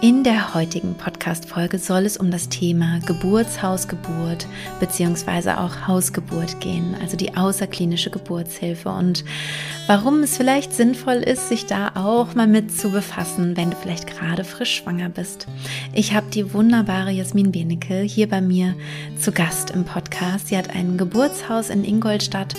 In der heutigen Podcast-Folge soll es um das Thema Geburtshausgeburt bzw. auch Hausgeburt gehen, also die außerklinische Geburtshilfe und warum es vielleicht sinnvoll ist, sich da auch mal mit zu befassen, wenn du vielleicht gerade frisch schwanger bist. Ich habe die wunderbare Jasmin Benecke hier bei mir zu Gast im Podcast. Sie hat ein Geburtshaus in Ingolstadt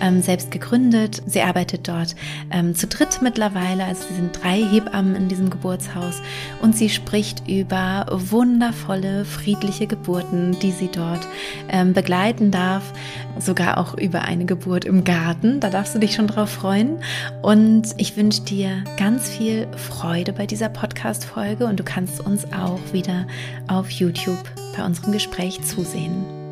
ähm, selbst gegründet. Sie arbeitet dort ähm, zu dritt mittlerweile, also sie sind drei Hebammen in diesem Geburtshaus und sie Sie spricht über wundervolle, friedliche Geburten, die sie dort ähm, begleiten darf. Sogar auch über eine Geburt im Garten. Da darfst du dich schon drauf freuen. Und ich wünsche dir ganz viel Freude bei dieser Podcast-Folge und du kannst uns auch wieder auf YouTube bei unserem Gespräch zusehen.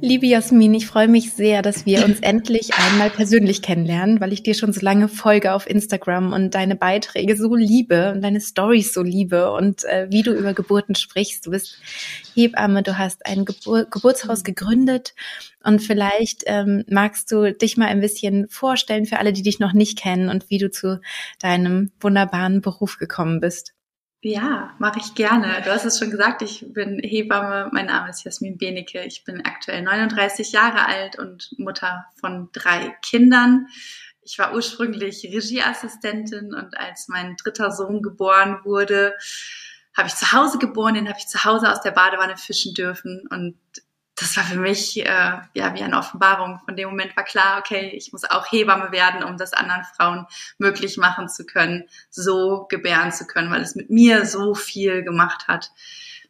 Liebe Jasmin, ich freue mich sehr, dass wir uns endlich einmal persönlich kennenlernen, weil ich dir schon so lange folge auf Instagram und deine Beiträge so liebe und deine Stories so liebe und äh, wie du über Geburten sprichst. Du bist Hebamme, du hast ein Gebur Geburtshaus gegründet und vielleicht ähm, magst du dich mal ein bisschen vorstellen für alle, die dich noch nicht kennen und wie du zu deinem wunderbaren Beruf gekommen bist. Ja, mache ich gerne. Du hast es schon gesagt, ich bin Hebamme. Mein Name ist Jasmin Benecke. Ich bin aktuell 39 Jahre alt und Mutter von drei Kindern. Ich war ursprünglich Regieassistentin und als mein dritter Sohn geboren wurde, habe ich zu Hause geboren, den habe ich zu Hause aus der Badewanne fischen dürfen und das war für mich äh, ja wie eine Offenbarung. Von dem Moment war klar, okay, ich muss auch Hebamme werden, um das anderen Frauen möglich machen zu können, so gebären zu können, weil es mit mir so viel gemacht hat.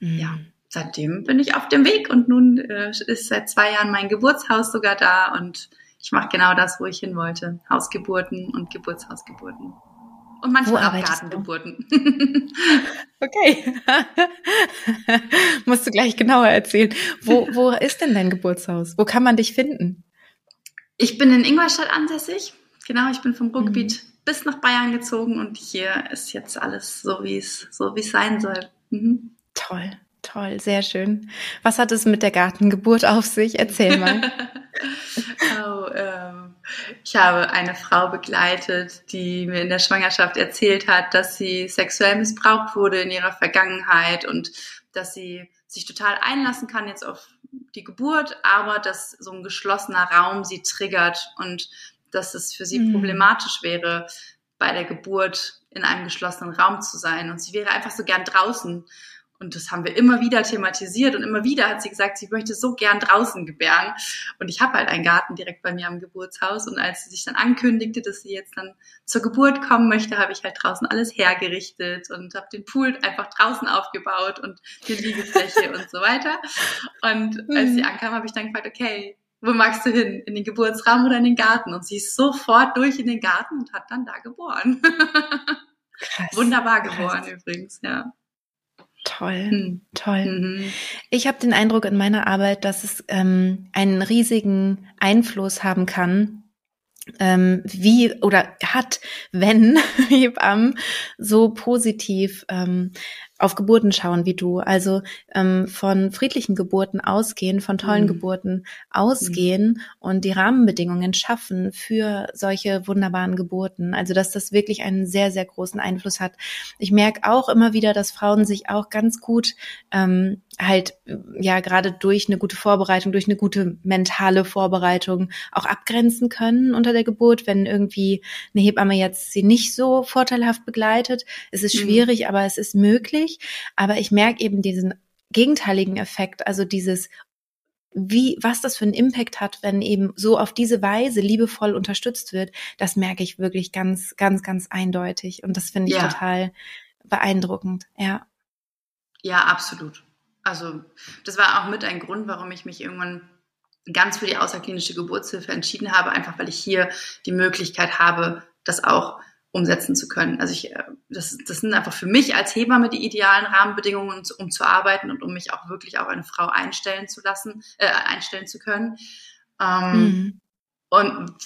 Mhm. Ja, seitdem bin ich auf dem Weg und nun äh, ist seit zwei Jahren mein Geburtshaus sogar da und ich mache genau das, wo ich hin wollte. Hausgeburten und Geburtshausgeburten. Und manchmal auch Gartengeburten. okay. Musst du gleich genauer erzählen. Wo, wo ist denn dein Geburtshaus? Wo kann man dich finden? Ich bin in Ingolstadt ansässig. Genau, ich bin vom Ruhrgebiet mhm. bis nach Bayern gezogen und hier ist jetzt alles so, wie es so wie es sein soll. Mhm. Toll, toll, sehr schön. Was hat es mit der Gartengeburt auf sich? Erzähl mal. oh, ähm ich habe eine Frau begleitet, die mir in der Schwangerschaft erzählt hat, dass sie sexuell missbraucht wurde in ihrer Vergangenheit und dass sie sich total einlassen kann jetzt auf die Geburt, aber dass so ein geschlossener Raum sie triggert und dass es für sie mhm. problematisch wäre, bei der Geburt in einem geschlossenen Raum zu sein. Und sie wäre einfach so gern draußen. Und das haben wir immer wieder thematisiert und immer wieder hat sie gesagt, sie möchte so gern draußen gebären. Und ich habe halt einen Garten direkt bei mir am Geburtshaus. Und als sie sich dann ankündigte, dass sie jetzt dann zur Geburt kommen möchte, habe ich halt draußen alles hergerichtet und habe den Pool einfach draußen aufgebaut und die Liegefläche und so weiter. Und als sie mhm. ankam, habe ich dann gefragt, okay, wo magst du hin? In den Geburtsraum oder in den Garten? Und sie ist sofort durch in den Garten und hat dann da geboren. Krass, Wunderbar geboren krass. übrigens, ja. Toll, mhm. toll. Mhm. Ich habe den Eindruck in meiner Arbeit, dass es ähm, einen riesigen Einfluss haben kann, ähm, wie oder hat, wenn Hebammen so positiv ähm, auf Geburten schauen wie du, also ähm, von friedlichen Geburten ausgehen, von tollen mhm. Geburten ausgehen mhm. und die Rahmenbedingungen schaffen für solche wunderbaren Geburten. Also dass das wirklich einen sehr, sehr großen Einfluss hat. Ich merke auch immer wieder, dass Frauen sich auch ganz gut ähm, halt ja gerade durch eine gute Vorbereitung, durch eine gute mentale Vorbereitung auch abgrenzen können unter der Geburt, wenn irgendwie eine Hebamme jetzt sie nicht so vorteilhaft begleitet. Es ist mhm. schwierig, mhm. aber es ist möglich. Aber ich merke eben diesen gegenteiligen Effekt, also dieses wie, was das für einen Impact hat, wenn eben so auf diese Weise liebevoll unterstützt wird, das merke ich wirklich ganz, ganz, ganz eindeutig. Und das finde ich ja. total beeindruckend, ja. Ja, absolut. Also das war auch mit ein Grund, warum ich mich irgendwann ganz für die außerklinische Geburtshilfe entschieden habe, einfach weil ich hier die Möglichkeit habe, das auch umsetzen zu können. Also ich, äh, das, das sind einfach für mich als Hebamme die idealen Rahmenbedingungen, um zu arbeiten und um mich auch wirklich auf eine Frau einstellen zu lassen, äh, einstellen zu können. Ähm, mhm. Und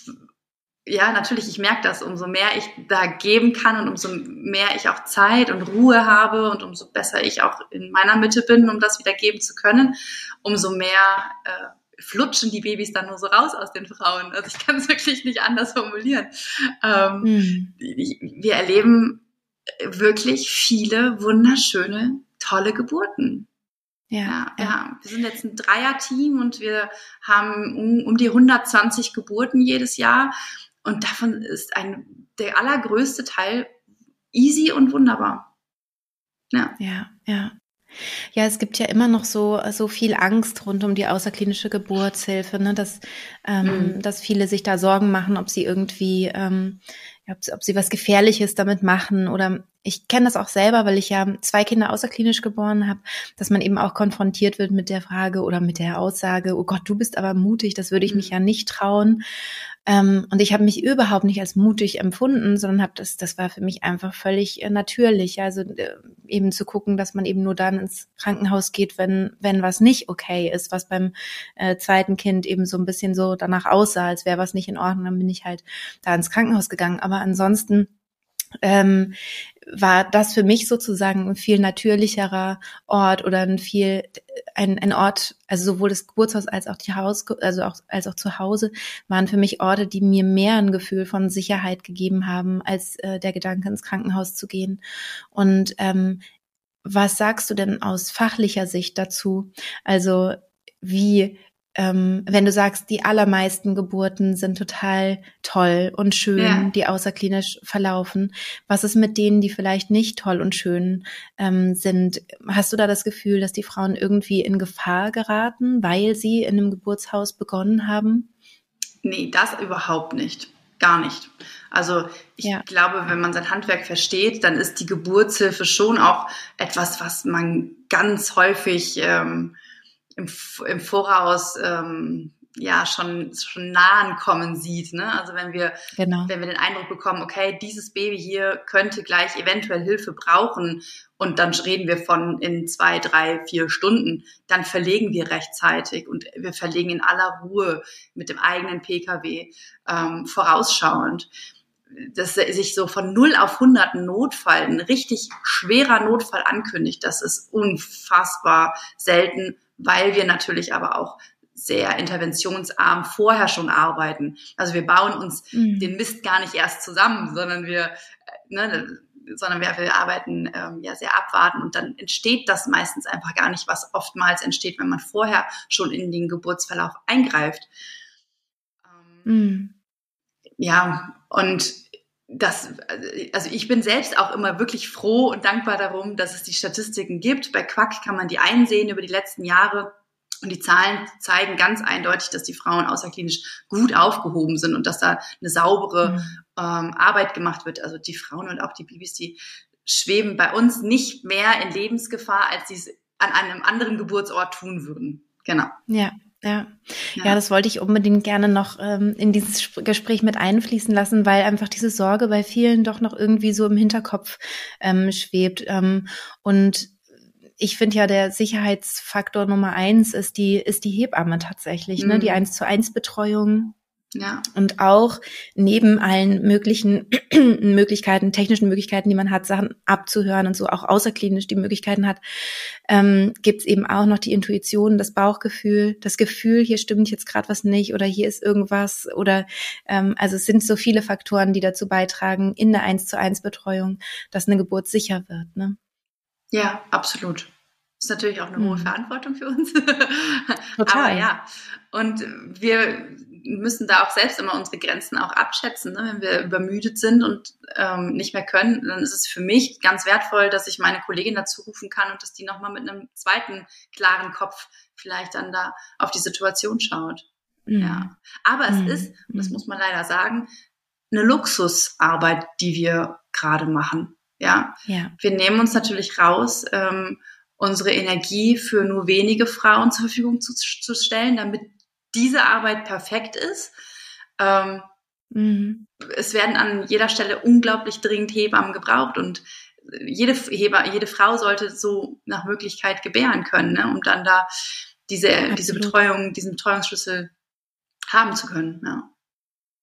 ja, natürlich, ich merke das, umso mehr ich da geben kann und umso mehr ich auch Zeit und Ruhe habe und umso besser ich auch in meiner Mitte bin, um das wieder geben zu können, umso mehr äh, flutschen die Babys dann nur so raus aus den Frauen. Also ich kann es wirklich nicht anders formulieren. Ähm, mhm. Wir erleben wirklich viele wunderschöne, tolle Geburten. Ja, ja, ja. Wir sind jetzt ein Dreier-Team und wir haben um, um die 120 Geburten jedes Jahr. Und davon ist ein, der allergrößte Teil easy und wunderbar. Ja. Ja, ja. Ja, es gibt ja immer noch so, so viel Angst rund um die außerklinische Geburtshilfe, ne, dass, ähm, mhm. dass viele sich da Sorgen machen, ob sie irgendwie, ähm, ob, ob sie was Gefährliches damit machen oder ich kenne das auch selber, weil ich ja zwei Kinder außerklinisch geboren habe, dass man eben auch konfrontiert wird mit der Frage oder mit der Aussage, oh Gott, du bist aber mutig, das würde ich mich mhm. ja nicht trauen. Ähm, und ich habe mich überhaupt nicht als mutig empfunden, sondern habe das, das war für mich einfach völlig äh, natürlich. Also äh, eben zu gucken, dass man eben nur dann ins Krankenhaus geht, wenn, wenn was nicht okay ist, was beim äh, zweiten Kind eben so ein bisschen so danach aussah, als wäre was nicht in Ordnung, dann bin ich halt da ins Krankenhaus gegangen. Aber ansonsten ähm, war das für mich sozusagen ein viel natürlicherer Ort oder ein viel ein, ein Ort, also sowohl das Geburtshaus als auch die Haus, also auch als auch zu Hause waren für mich Orte, die mir mehr ein Gefühl von Sicherheit gegeben haben, als äh, der Gedanke ins Krankenhaus zu gehen. Und ähm, was sagst du denn aus fachlicher Sicht dazu? Also wie ähm, wenn du sagst, die allermeisten Geburten sind total toll und schön, ja. die außerklinisch verlaufen. Was ist mit denen, die vielleicht nicht toll und schön ähm, sind? Hast du da das Gefühl, dass die Frauen irgendwie in Gefahr geraten, weil sie in einem Geburtshaus begonnen haben? Nee, das überhaupt nicht. Gar nicht. Also ich ja. glaube, wenn man sein Handwerk versteht, dann ist die Geburtshilfe schon auch etwas, was man ganz häufig ähm, im, im Voraus ähm, ja schon schon nahen kommen sieht. Ne? Also wenn wir genau. wenn wir den Eindruck bekommen, okay, dieses Baby hier könnte gleich eventuell Hilfe brauchen und dann reden wir von in zwei, drei, vier Stunden, dann verlegen wir rechtzeitig und wir verlegen in aller Ruhe mit dem eigenen PKW ähm, vorausschauend dass sich so von 0 auf 100 ein Notfall, ein richtig schwerer Notfall ankündigt, das ist unfassbar selten weil wir natürlich aber auch sehr interventionsarm vorher schon arbeiten. Also wir bauen uns mhm. den Mist gar nicht erst zusammen, sondern wir, äh, ne, sondern wir, wir arbeiten ähm, ja sehr abwarten und dann entsteht das meistens einfach gar nicht, was oftmals entsteht, wenn man vorher schon in den Geburtsverlauf eingreift. Ähm, mhm. Ja, und das, also ich bin selbst auch immer wirklich froh und dankbar darum, dass es die Statistiken gibt. Bei Quack kann man die einsehen über die letzten Jahre. Und die Zahlen zeigen ganz eindeutig, dass die Frauen außerklinisch gut aufgehoben sind und dass da eine saubere mhm. ähm, Arbeit gemacht wird. Also die Frauen und auch die Babys, die schweben bei uns nicht mehr in Lebensgefahr, als sie es an einem anderen Geburtsort tun würden. Genau. Ja, ja. ja, ja, das wollte ich unbedingt gerne noch ähm, in dieses Gespräch mit einfließen lassen, weil einfach diese Sorge bei vielen doch noch irgendwie so im Hinterkopf ähm, schwebt. Ähm, und ich finde ja, der Sicherheitsfaktor Nummer eins ist die, ist die Hebamme tatsächlich, mhm. ne? Die mhm. eins zu eins Betreuung ja. Und auch neben allen möglichen Möglichkeiten, technischen Möglichkeiten, die man hat, Sachen abzuhören und so auch außerklinisch die Möglichkeiten hat, ähm, gibt es eben auch noch die Intuition, das Bauchgefühl, das Gefühl, hier stimmt jetzt gerade was nicht oder hier ist irgendwas oder ähm, also es sind so viele Faktoren, die dazu beitragen in der eins zu eins Betreuung, dass eine Geburt sicher wird. Ne? Ja, absolut. Ist natürlich auch eine hohe mhm. Verantwortung für uns. Total. Aber ja. Und wir müssen da auch selbst immer unsere Grenzen auch abschätzen. Ne? Wenn wir übermüdet sind und ähm, nicht mehr können, dann ist es für mich ganz wertvoll, dass ich meine Kollegin dazu rufen kann und dass die nochmal mit einem zweiten klaren Kopf vielleicht dann da auf die Situation schaut. Mhm. Ja. Aber mhm. es ist, das muss man leider sagen, eine Luxusarbeit, die wir gerade machen. Ja? ja. Wir nehmen uns natürlich raus, ähm, unsere Energie für nur wenige Frauen zur Verfügung zu, zu stellen, damit diese Arbeit perfekt ist. Ähm, mhm. Es werden an jeder Stelle unglaublich dringend Hebammen gebraucht und jede, Heber, jede Frau sollte so nach Möglichkeit gebären können, ne, um dann da diese, diese Betreuung, diesen Betreuungsschlüssel haben zu können. Ja.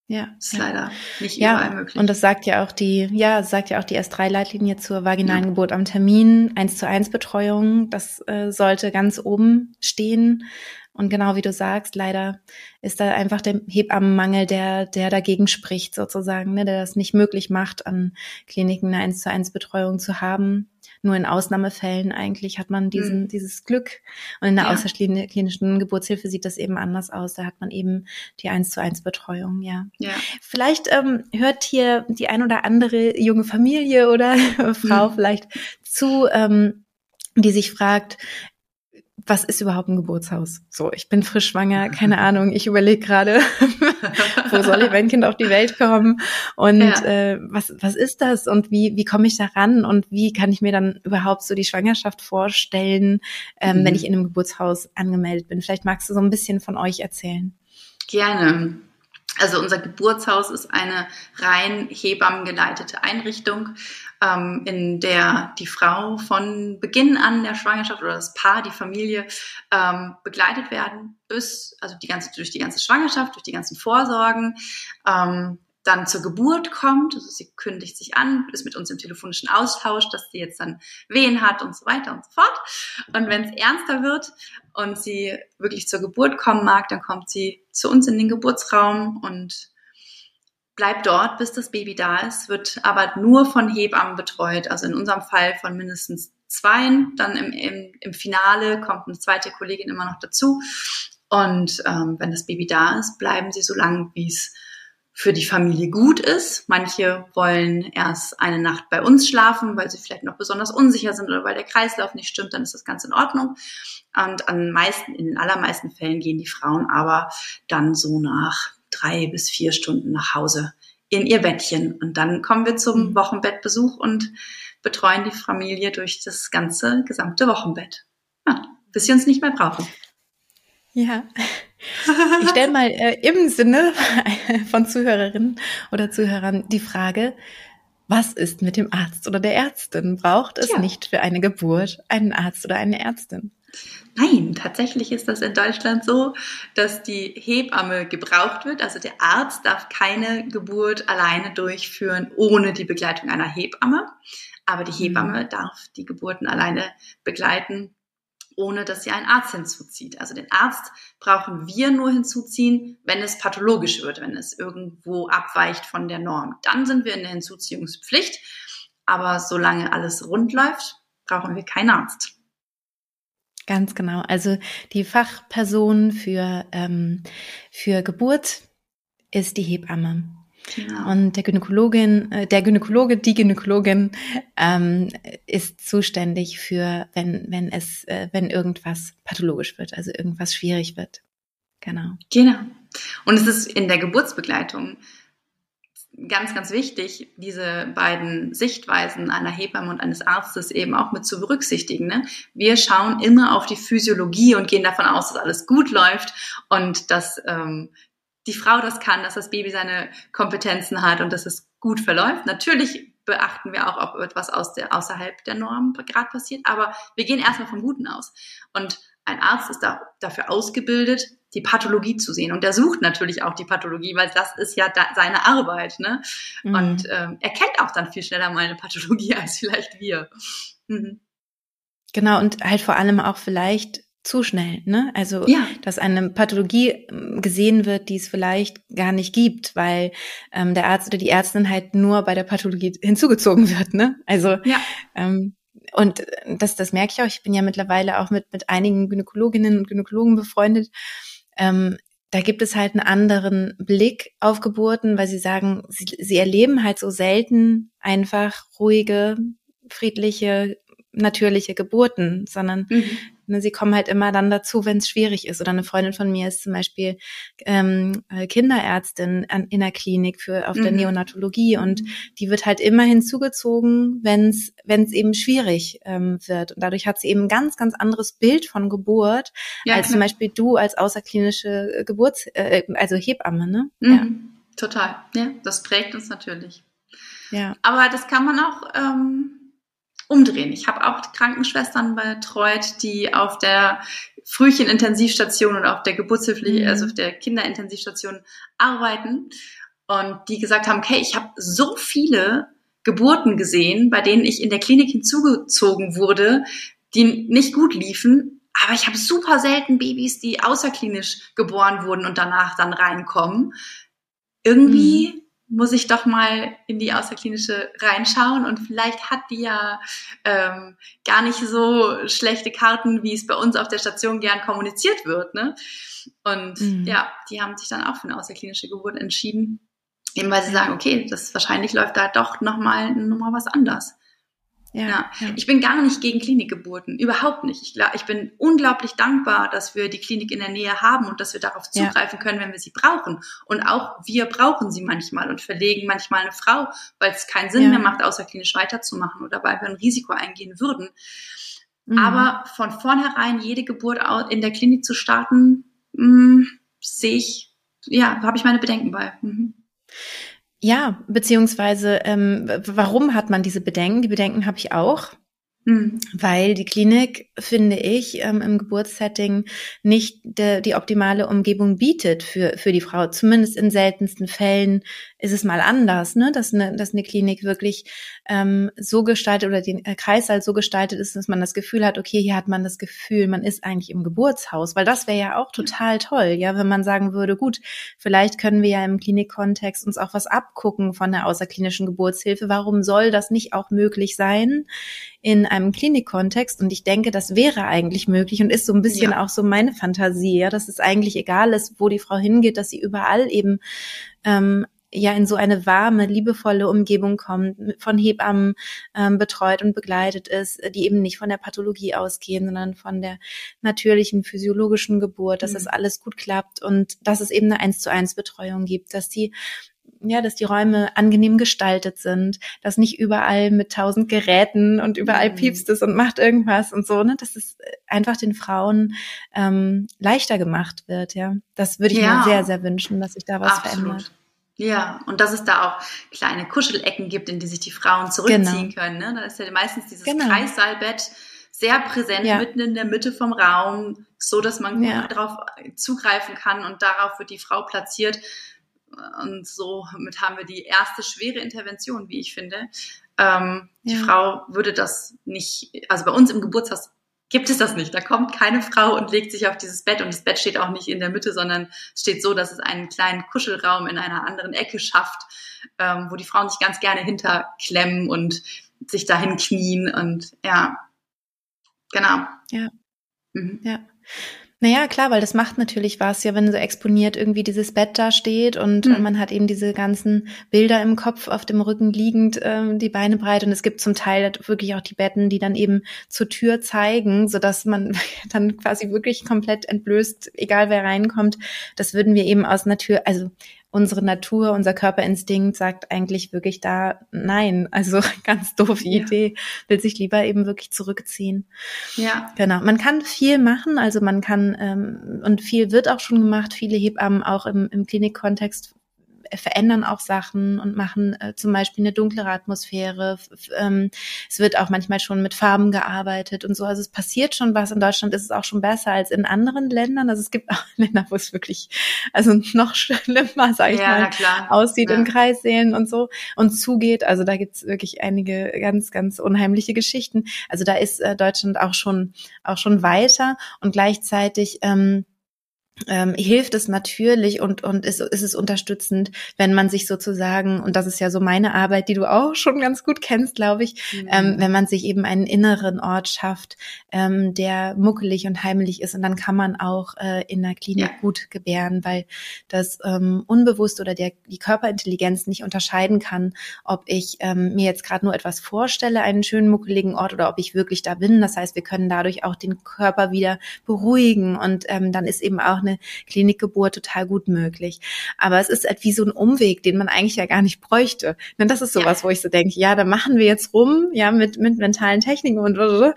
Ja. Ist ja. leider nicht ja, überall möglich. Und das sagt ja auch die, ja, sagt ja auch die S3-Leitlinie zur vaginalen ja. Geburt am Termin, eins zu eins Betreuung. Das äh, sollte ganz oben stehen. Und genau wie du sagst, leider ist da einfach der Hebammenmangel, der, der dagegen spricht sozusagen, ne, der das nicht möglich macht, an Kliniken eine eins zu eins Betreuung zu haben. Nur in Ausnahmefällen eigentlich hat man diesen, mhm. dieses Glück. Und in der ja. außerklinischen Geburtshilfe sieht das eben anders aus. Da hat man eben die eins zu eins Betreuung, ja. ja. Vielleicht ähm, hört hier die ein oder andere junge Familie oder Frau mhm. vielleicht zu, ähm, die sich fragt, was ist überhaupt ein Geburtshaus? So, ich bin frisch schwanger, keine Ahnung, ich überlege gerade, wo soll ich mein Kind auf die Welt kommen und ja. äh, was, was ist das und wie, wie komme ich da ran und wie kann ich mir dann überhaupt so die Schwangerschaft vorstellen, ähm, mhm. wenn ich in einem Geburtshaus angemeldet bin? Vielleicht magst du so ein bisschen von euch erzählen. Gerne. Also unser Geburtshaus ist eine rein hebammengeleitete Einrichtung, ähm, in der die Frau von Beginn an der Schwangerschaft oder das Paar, die Familie ähm, begleitet werden bis also die ganze durch die ganze Schwangerschaft, durch die ganzen Vorsorgen. Ähm, dann zur Geburt kommt, also sie kündigt sich an, ist mit uns im telefonischen Austausch, dass sie jetzt dann Wehen hat und so weiter und so fort. Und wenn es ernster wird und sie wirklich zur Geburt kommen mag, dann kommt sie zu uns in den Geburtsraum und bleibt dort, bis das Baby da ist, wird aber nur von Hebammen betreut, also in unserem Fall von mindestens zweien. Dann im, im, im Finale kommt eine zweite Kollegin immer noch dazu. Und ähm, wenn das Baby da ist, bleiben sie so lange, wie es für die Familie gut ist. Manche wollen erst eine Nacht bei uns schlafen, weil sie vielleicht noch besonders unsicher sind oder weil der Kreislauf nicht stimmt, dann ist das ganz in Ordnung. Und an meisten, in den allermeisten Fällen gehen die Frauen aber dann so nach drei bis vier Stunden nach Hause in ihr Bettchen. Und dann kommen wir zum mhm. Wochenbettbesuch und betreuen die Familie durch das ganze gesamte Wochenbett. Ja, bis sie uns nicht mehr brauchen. Ja. Ich stelle mal äh, im Sinne von Zuhörerinnen oder Zuhörern die Frage, was ist mit dem Arzt oder der Ärztin? Braucht es ja. nicht für eine Geburt einen Arzt oder eine Ärztin? Nein, tatsächlich ist das in Deutschland so, dass die Hebamme gebraucht wird. Also der Arzt darf keine Geburt alleine durchführen ohne die Begleitung einer Hebamme. Aber die Hebamme mhm. darf die Geburten alleine begleiten ohne dass sie einen Arzt hinzuzieht. Also den Arzt brauchen wir nur hinzuziehen, wenn es pathologisch wird, wenn es irgendwo abweicht von der Norm. Dann sind wir in der Hinzuziehungspflicht. Aber solange alles rund läuft, brauchen wir keinen Arzt. Ganz genau. Also die Fachperson für, ähm, für Geburt ist die Hebamme. Genau. Und der Gynäkologin, äh, der Gynäkologe, die Gynäkologin ähm, ist zuständig für, wenn, wenn es, äh, wenn irgendwas pathologisch wird, also irgendwas schwierig wird. Genau. Genau. Und es ist in der Geburtsbegleitung ganz, ganz wichtig, diese beiden Sichtweisen einer Hebamme und eines Arztes eben auch mit zu berücksichtigen. Ne? Wir schauen immer auf die Physiologie und gehen davon aus, dass alles gut läuft und dass ähm, die Frau das kann, dass das Baby seine Kompetenzen hat und dass es gut verläuft. Natürlich beachten wir auch, ob etwas aus der, außerhalb der Norm gerade passiert, aber wir gehen erstmal vom Guten aus. Und ein Arzt ist da, dafür ausgebildet, die Pathologie zu sehen. Und er sucht natürlich auch die Pathologie, weil das ist ja da, seine Arbeit. Ne? Mhm. Und ähm, er kennt auch dann viel schneller mal eine Pathologie als vielleicht wir. Mhm. Genau, und halt vor allem auch vielleicht zu schnell, ne? Also, ja. dass eine Pathologie ähm, gesehen wird, die es vielleicht gar nicht gibt, weil ähm, der Arzt oder die Ärztin halt nur bei der Pathologie hinzugezogen wird, ne? Also, ja. ähm, und das, das merke ich auch. Ich bin ja mittlerweile auch mit, mit einigen Gynäkologinnen und Gynäkologen befreundet. Ähm, da gibt es halt einen anderen Blick auf Geburten, weil sie sagen, sie, sie erleben halt so selten einfach ruhige, friedliche, natürliche Geburten, sondern mhm. Ne, sie kommen halt immer dann dazu, wenn es schwierig ist. Oder eine Freundin von mir ist zum Beispiel ähm, äh, Kinderärztin an, in der Klinik für auf mhm. der Neonatologie und die wird halt immer hinzugezogen, wenn es wenn es eben schwierig ähm, wird. Und dadurch hat sie eben ein ganz ganz anderes Bild von Geburt ja, als klar. zum Beispiel du als außerklinische äh, Geburts äh, also Hebamme, ne? Mhm. Ja. Total. Ja, das prägt uns natürlich. Ja. Aber das kann man auch ähm, umdrehen. Ich habe auch Krankenschwestern betreut, die auf der Frühchen-Intensivstation und auf der Geburtshilfe, mhm. also auf der Kinderintensivstation arbeiten. und die gesagt haben, okay, ich habe so viele Geburten gesehen, bei denen ich in der Klinik hinzugezogen wurde, die nicht gut liefen, aber ich habe super selten Babys, die außerklinisch geboren wurden und danach dann reinkommen. Irgendwie mhm muss ich doch mal in die Außerklinische reinschauen und vielleicht hat die ja ähm, gar nicht so schlechte Karten, wie es bei uns auf der Station gern kommuniziert wird. Ne? Und mhm. ja, die haben sich dann auch für eine außerklinische Geburt entschieden, eben weil sie sagen, okay, das wahrscheinlich läuft da doch nochmal noch mal was anders. Ja, ja. Ich bin gar nicht gegen Klinikgeburten, überhaupt nicht. Ich, ich bin unglaublich dankbar, dass wir die Klinik in der Nähe haben und dass wir darauf zugreifen ja. können, wenn wir sie brauchen. Und auch wir brauchen sie manchmal und verlegen manchmal eine Frau, weil es keinen Sinn mehr macht, außerklinisch weiterzumachen oder weil wir ein Risiko eingehen würden. Mhm. Aber von vornherein jede Geburt in der Klinik zu starten, hm, sehe ich, ja, habe ich meine Bedenken bei. Mhm. Ja, beziehungsweise ähm, warum hat man diese Bedenken? Die Bedenken habe ich auch. Mhm. Weil die Klinik, finde ich, ähm, im Geburtssetting nicht de, die optimale Umgebung bietet für, für die Frau. Zumindest in seltensten Fällen ist es mal anders, ne? dass, eine, dass eine Klinik wirklich ähm, so gestaltet oder den Kreißsaal so gestaltet ist, dass man das Gefühl hat, okay, hier hat man das Gefühl, man ist eigentlich im Geburtshaus, weil das wäre ja auch total toll, ja, wenn man sagen würde, gut, vielleicht können wir ja im Klinikkontext uns auch was abgucken von der außerklinischen Geburtshilfe. Warum soll das nicht auch möglich sein in einem Klinikkontext? Und ich denke, das wäre eigentlich möglich und ist so ein bisschen ja. auch so meine Fantasie, ja, dass es eigentlich egal ist, wo die Frau hingeht, dass sie überall eben ähm, ja in so eine warme, liebevolle Umgebung kommt, von Hebammen ähm, betreut und begleitet ist, die eben nicht von der Pathologie ausgehen, sondern von der natürlichen physiologischen Geburt, dass mhm. das alles gut klappt und dass es eben eine eins zu eins Betreuung gibt, dass die ja, dass die Räume angenehm gestaltet sind, dass nicht überall mit tausend Geräten und überall mhm. piepst es und macht irgendwas und so, ne, dass es einfach den Frauen ähm, leichter gemacht wird, ja. Das würde ich ja. mir sehr, sehr wünschen, dass sich da was Absolut. verändert. Ja, und dass es da auch kleine Kuschelecken gibt, in die sich die Frauen zurückziehen genau. können. Ne? Da ist ja meistens dieses genau. Kreissaalbett sehr präsent ja. mitten in der Mitte vom Raum, so dass man ja. darauf zugreifen kann und darauf wird die Frau platziert. Und somit haben wir die erste schwere Intervention, wie ich finde. Ähm, ja. Die Frau würde das nicht, also bei uns im Geburtshaus gibt es das nicht. Da kommt keine Frau und legt sich auf dieses Bett und das Bett steht auch nicht in der Mitte, sondern steht so, dass es einen kleinen Kuschelraum in einer anderen Ecke schafft, ähm, wo die Frauen sich ganz gerne hinterklemmen und sich dahin knien und ja, genau. Ja. Mhm. Ja. Naja, klar, weil das macht natürlich was, ja, wenn so exponiert irgendwie dieses Bett da steht und mhm. man hat eben diese ganzen Bilder im Kopf auf dem Rücken liegend, ähm, die Beine breit und es gibt zum Teil wirklich auch die Betten, die dann eben zur Tür zeigen, so dass man dann quasi wirklich komplett entblößt, egal wer reinkommt. Das würden wir eben aus Natur, also unsere Natur, unser Körperinstinkt sagt eigentlich wirklich da nein. Also ganz doofe ja. Idee, will sich lieber eben wirklich zurückziehen. Ja. Genau. Man kann viel machen, also man kann ähm, und viel wird auch schon gemacht. Viele Hebammen auch im, im Klinikkontext verändern auch Sachen und machen äh, zum Beispiel eine dunklere Atmosphäre. Ähm, es wird auch manchmal schon mit Farben gearbeitet und so. Also es passiert schon was. In Deutschland ist es auch schon besser als in anderen Ländern. Also es gibt auch Länder, wo es wirklich also noch schlimmer, sage ich ja, mal, aussieht ja. in Kreissälen und so und zugeht. Also da gibt's wirklich einige ganz, ganz unheimliche Geschichten. Also da ist äh, Deutschland auch schon auch schon weiter und gleichzeitig ähm, ähm, hilft es natürlich und, und ist, ist es unterstützend, wenn man sich sozusagen, und das ist ja so meine Arbeit, die du auch schon ganz gut kennst, glaube ich, mhm. ähm, wenn man sich eben einen inneren Ort schafft, ähm, der muckelig und heimlich ist und dann kann man auch äh, in der Klinik ja. gut gebären, weil das ähm, unbewusst oder der, die Körperintelligenz nicht unterscheiden kann, ob ich ähm, mir jetzt gerade nur etwas vorstelle, einen schönen muckeligen Ort oder ob ich wirklich da bin. Das heißt, wir können dadurch auch den Körper wieder beruhigen und ähm, dann ist eben auch eine eine Klinikgeburt total gut möglich. Aber es ist halt wie so ein Umweg, den man eigentlich ja gar nicht bräuchte. Und das ist sowas, wo ich so denke, ja, da machen wir jetzt rum, ja, mit, mit mentalen Techniken und, und,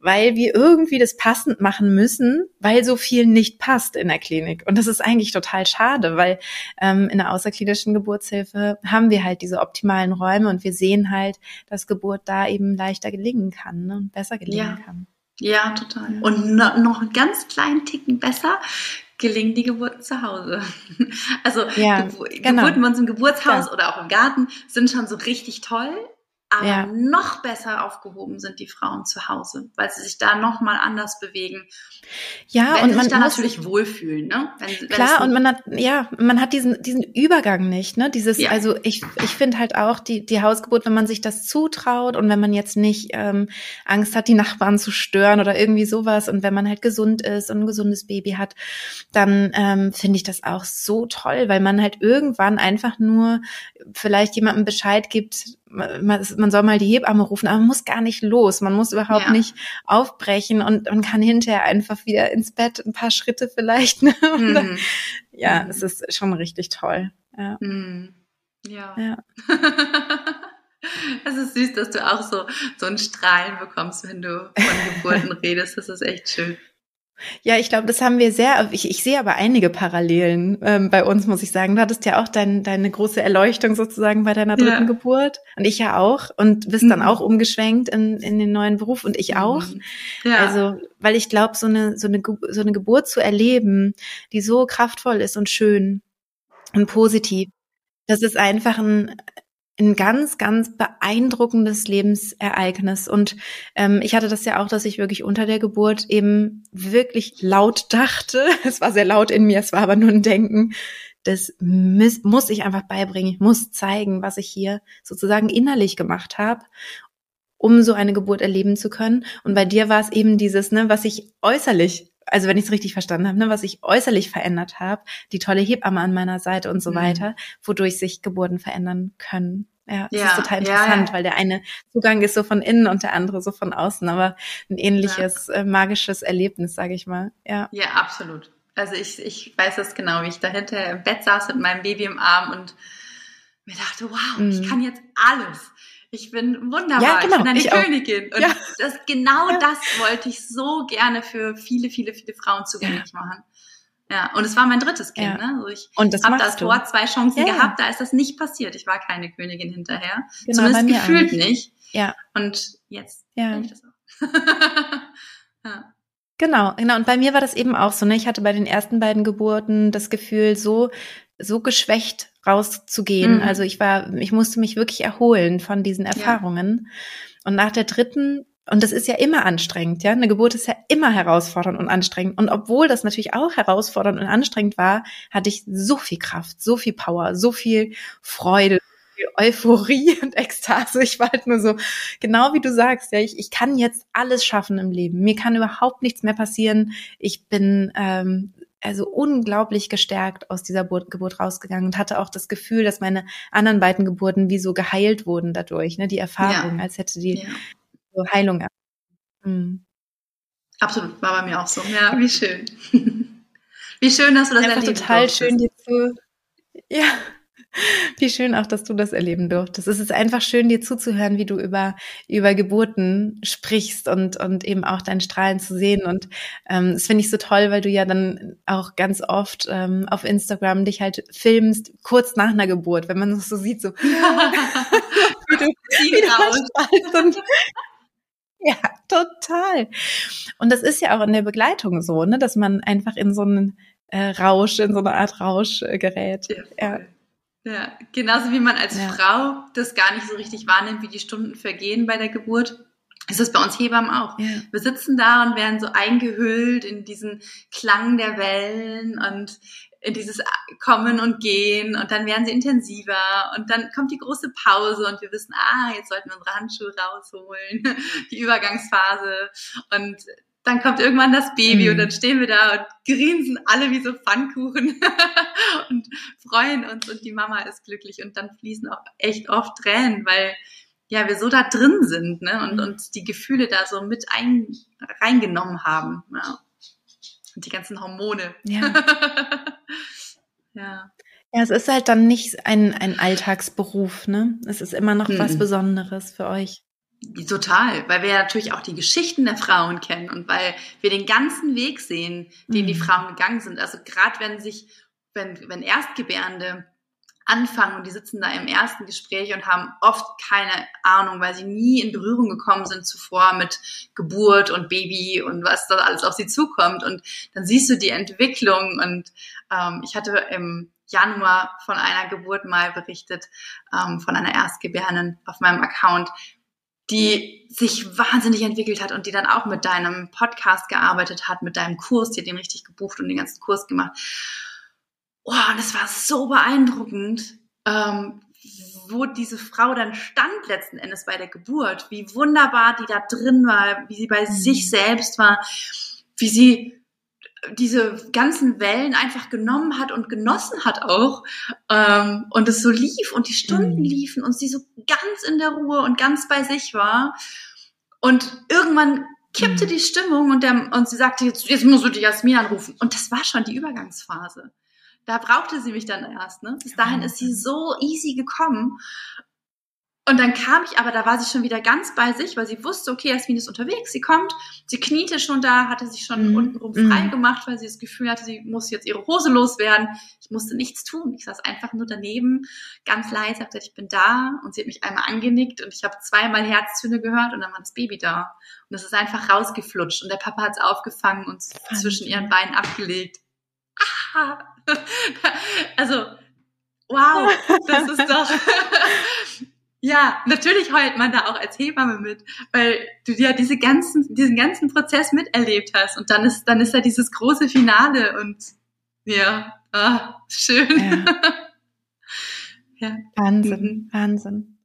weil wir irgendwie das passend machen müssen, weil so viel nicht passt in der Klinik. Und das ist eigentlich total schade, weil ähm, in der außerklinischen Geburtshilfe haben wir halt diese optimalen Räume und wir sehen halt, dass Geburt da eben leichter gelingen kann ne, und besser gelingen ja. kann. Ja, total. Und noch einen ganz kleinen Ticken besser gelingen die Geburten zu Hause. Also ja, Gebu genau. Geburten bei uns im Geburtshaus ja. oder auch im Garten sind schon so richtig toll, aber ja. noch besser aufgehoben sind die Frauen zu Hause, weil sie sich da noch mal anders bewegen. Ja, wenn und man sich da natürlich wohlfühlen, ne? Wenn, klar, und man hat ja, man hat diesen diesen Übergang nicht, ne? Dieses, ja. also ich ich finde halt auch die die Hausgeburt, wenn man sich das zutraut und wenn man jetzt nicht ähm, Angst hat, die Nachbarn zu stören oder irgendwie sowas und wenn man halt gesund ist und ein gesundes Baby hat, dann ähm, finde ich das auch so toll, weil man halt irgendwann einfach nur vielleicht jemandem Bescheid gibt man, man soll mal die Hebamme rufen, aber man muss gar nicht los. Man muss überhaupt ja. nicht aufbrechen und man kann hinterher einfach wieder ins Bett ein paar Schritte vielleicht. Ne? Mhm. ja, mhm. es ist schon richtig toll. Ja. Mhm. Ja. ja. Es ist süß, dass du auch so, so ein Strahlen bekommst, wenn du von Geburten redest. Das ist echt schön. Ja, ich glaube, das haben wir sehr. Ich, ich sehe aber einige Parallelen ähm, bei uns, muss ich sagen. Du hattest ja auch dein, deine große Erleuchtung sozusagen bei deiner dritten ja. Geburt und ich ja auch und bist mhm. dann auch umgeschwenkt in, in den neuen Beruf und ich auch. Mhm. Ja. Also, weil ich glaube, so eine, so, eine, so eine Geburt zu erleben, die so kraftvoll ist und schön und positiv, das ist einfach ein, ein ganz, ganz beeindruckendes Lebensereignis. Und ähm, ich hatte das ja auch, dass ich wirklich unter der Geburt eben wirklich laut dachte. Es war sehr laut in mir, es war aber nur ein Denken. Das muss, ich einfach beibringen. Ich muss zeigen, was ich hier sozusagen innerlich gemacht habe, um so eine Geburt erleben zu können. Und bei dir war es eben dieses, ne, was ich äußerlich also wenn ich es richtig verstanden habe, ne, was ich äußerlich verändert habe, die tolle Hebamme an meiner Seite und so mhm. weiter, wodurch sich Geburten verändern können. Ja, das ja, ist total interessant, ja, ja. weil der eine Zugang ist so von innen und der andere so von außen, aber ein ähnliches äh, magisches Erlebnis, sage ich mal. Ja. ja, absolut. Also ich, ich weiß das genau, wie ich dahinter im Bett saß mit meinem Baby im Arm und mir dachte, wow, mhm. ich kann jetzt alles ich bin wunderbar, ja, genau, ich bin eine ich Königin. Auch. Und ja. das, genau ja. das wollte ich so gerne für viele, viele, viele Frauen zugänglich machen. Ja, und es war mein drittes Kind. Ne? Also ich habe das Tor zwei Chancen gehabt, da ist das nicht passiert. Ich war keine Königin hinterher. Genau, Zumindest gefühlt nicht. nicht. Ja. Und jetzt ja. ich das auch. ja. Genau, genau. Und bei mir war das eben auch so. Ne? Ich hatte bei den ersten beiden Geburten das Gefühl, so so geschwächt rauszugehen. Mhm. Also ich war, ich musste mich wirklich erholen von diesen Erfahrungen. Ja. Und nach der dritten, und das ist ja immer anstrengend, ja, eine Geburt ist ja immer herausfordernd und anstrengend. Und obwohl das natürlich auch herausfordernd und anstrengend war, hatte ich so viel Kraft, so viel Power, so viel Freude, Euphorie und Ekstase. Ich war halt nur so, genau wie du sagst, ja, ich, ich kann jetzt alles schaffen im Leben. Mir kann überhaupt nichts mehr passieren. Ich bin ähm, also unglaublich gestärkt aus dieser Geburt rausgegangen und hatte auch das Gefühl, dass meine anderen beiden Geburten wie so geheilt wurden dadurch, ne? Die Erfahrung, ja. als hätte die ja. so Heilung. Mhm. Absolut, war bei mir auch so. Ja, wie schön. wie schön, dass du das Einfach total durftest. schön, dir zu. Ja, wie schön auch, dass du das erleben durftest. Es ist einfach schön, dir zuzuhören, wie du über, über Geburten sprichst und, und eben auch dein Strahlen zu sehen. Und ähm, das finde ich so toll, weil du ja dann auch ganz oft ähm, auf Instagram dich halt filmst, kurz nach einer Geburt, wenn man das so sieht, so wie du, wie du und, ja, total. Und das ist ja auch in der Begleitung so, ne, dass man einfach in so einen äh, Rausch, in so eine Art Rausch äh, gerät. Ja. ja. Ja, genauso wie man als ja. Frau das gar nicht so richtig wahrnimmt, wie die Stunden vergehen bei der Geburt. Ist es bei uns Hebammen auch. Ja. Wir sitzen da und werden so eingehüllt in diesen Klang der Wellen und in dieses Kommen und Gehen und dann werden sie intensiver und dann kommt die große Pause und wir wissen, ah, jetzt sollten wir unsere Handschuhe rausholen, die Übergangsphase und dann kommt irgendwann das Baby mhm. und dann stehen wir da und grinsen alle wie so Pfannkuchen und freuen uns und die Mama ist glücklich und dann fließen auch echt oft Tränen, weil ja wir so da drin sind ne? und, mhm. und die Gefühle da so mit ein, reingenommen haben. Ja. Und die ganzen Hormone. Ja. ja. Ja, es ist halt dann nicht ein, ein Alltagsberuf, ne? Es ist immer noch mhm. was Besonderes für euch. Total, weil wir ja natürlich auch die Geschichten der Frauen kennen und weil wir den ganzen Weg sehen, den mhm. die Frauen gegangen sind. Also gerade wenn sich, wenn, wenn Erstgebärende anfangen und die sitzen da im ersten Gespräch und haben oft keine Ahnung, weil sie nie in Berührung gekommen sind zuvor mit Geburt und Baby und was da alles auf sie zukommt. Und dann siehst du die Entwicklung und ähm, ich hatte im Januar von einer Geburt mal berichtet, ähm, von einer Erstgebärden auf meinem Account, die sich wahnsinnig entwickelt hat und die dann auch mit deinem Podcast gearbeitet hat, mit deinem Kurs, die hat den richtig gebucht und den ganzen Kurs gemacht. Oh, und es war so beeindruckend, ähm, wo diese Frau dann stand letzten Endes bei der Geburt, wie wunderbar die da drin war, wie sie bei mhm. sich selbst war, wie sie diese ganzen Wellen einfach genommen hat und genossen hat auch ähm, und es so lief und die Stunden mhm. liefen und sie so ganz in der Ruhe und ganz bei sich war und irgendwann kippte mhm. die Stimmung und, der, und sie sagte, jetzt, jetzt musst du die Jasmin anrufen und das war schon die Übergangsphase. Da brauchte sie mich dann erst. Ne? Bis dahin ist sie so easy gekommen und dann kam ich, aber da war sie schon wieder ganz bei sich, weil sie wusste, okay, Jasmin ist unterwegs, sie kommt, sie kniete schon da, hatte sich schon mhm. untenrum frei mhm. gemacht, weil sie das Gefühl hatte, sie muss jetzt ihre Hose loswerden. Ich musste nichts tun. Ich saß einfach nur daneben, ganz leise, hab gesagt, ich bin da und sie hat mich einmal angenickt und ich habe zweimal Herztöne gehört und dann war das Baby da. Und es ist einfach rausgeflutscht und der Papa hat es aufgefangen und zwischen ihren Beinen abgelegt. Ah! Also, wow, das ist doch Ja, natürlich heult man da auch als Hebamme mit, weil du ja diese ganzen, diesen ganzen Prozess miterlebt hast und dann ist, dann ist ja dieses große Finale und ja, ah, schön. Ja. ja. Wahnsinn, mhm. Wahnsinn.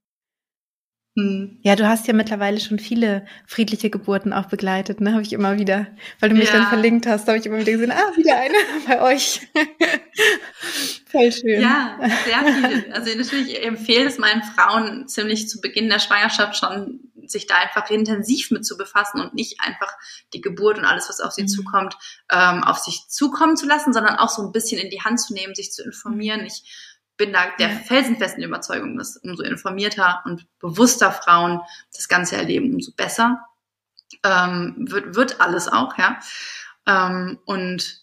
Hm. Ja, du hast ja mittlerweile schon viele friedliche Geburten auch begleitet, ne? Habe ich immer wieder, weil du mich ja. dann verlinkt hast, habe ich immer wieder gesehen, ah, wieder eine bei euch. Voll schön. Ja, sehr viele. Also natürlich ich empfehle es meinen Frauen ziemlich zu Beginn der Schwangerschaft schon, sich da einfach intensiv mit zu befassen und nicht einfach die Geburt und alles, was auf sie mhm. zukommt, ähm, auf sich zukommen zu lassen, sondern auch so ein bisschen in die Hand zu nehmen, sich zu informieren. Ich bin da der felsenfesten Überzeugung, dass umso informierter und bewusster Frauen das Ganze erleben, umso besser ähm, wird, wird alles auch, ja. Ähm, und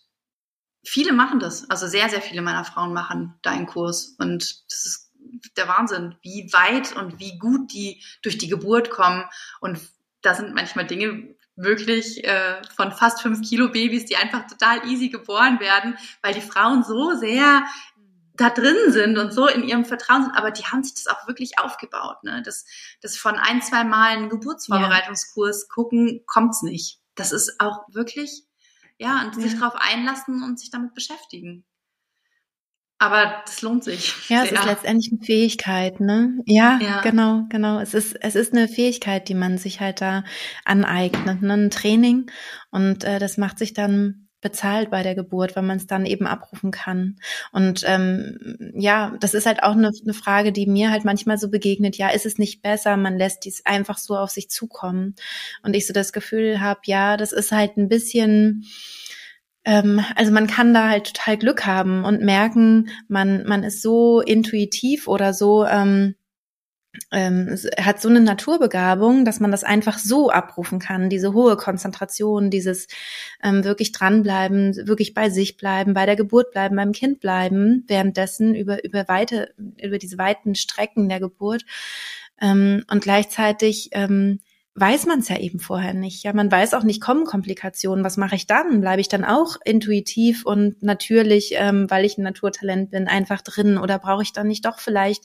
viele machen das. Also sehr, sehr viele meiner Frauen machen deinen Kurs. Und das ist der Wahnsinn, wie weit und wie gut die durch die Geburt kommen. Und da sind manchmal Dinge wirklich äh, von fast fünf Kilo Babys, die einfach total easy geboren werden, weil die Frauen so sehr da drin sind und so in ihrem Vertrauen sind, aber die haben sich das auch wirklich aufgebaut. Ne? Das, das von ein, zwei Mal einen Geburtsvorbereitungskurs ja. gucken, kommt's nicht. Das ist auch wirklich, ja, und sich darauf einlassen und sich damit beschäftigen. Aber das lohnt sich. Ja, sehr. es ist letztendlich eine Fähigkeit, ne? Ja, ja, genau, genau. Es ist, es ist eine Fähigkeit, die man sich halt da aneignet, ne? ein Training. Und äh, das macht sich dann bezahlt bei der Geburt, weil man es dann eben abrufen kann. Und ähm, ja, das ist halt auch eine, eine Frage, die mir halt manchmal so begegnet. Ja, ist es nicht besser, man lässt dies einfach so auf sich zukommen? Und ich so das Gefühl habe, ja, das ist halt ein bisschen ähm, also man kann da halt total Glück haben und merken, man, man ist so intuitiv oder so ähm, ähm, hat so eine Naturbegabung, dass man das einfach so abrufen kann, diese hohe Konzentration, dieses ähm, wirklich dranbleiben, wirklich bei sich bleiben, bei der Geburt bleiben, beim Kind bleiben, währenddessen über, über weite, über diese weiten Strecken der Geburt. Ähm, und gleichzeitig ähm, weiß man es ja eben vorher nicht. Ja, man weiß auch nicht, kommen Komplikationen. Was mache ich dann? Bleibe ich dann auch intuitiv und natürlich, ähm, weil ich ein Naturtalent bin, einfach drin? Oder brauche ich dann nicht doch vielleicht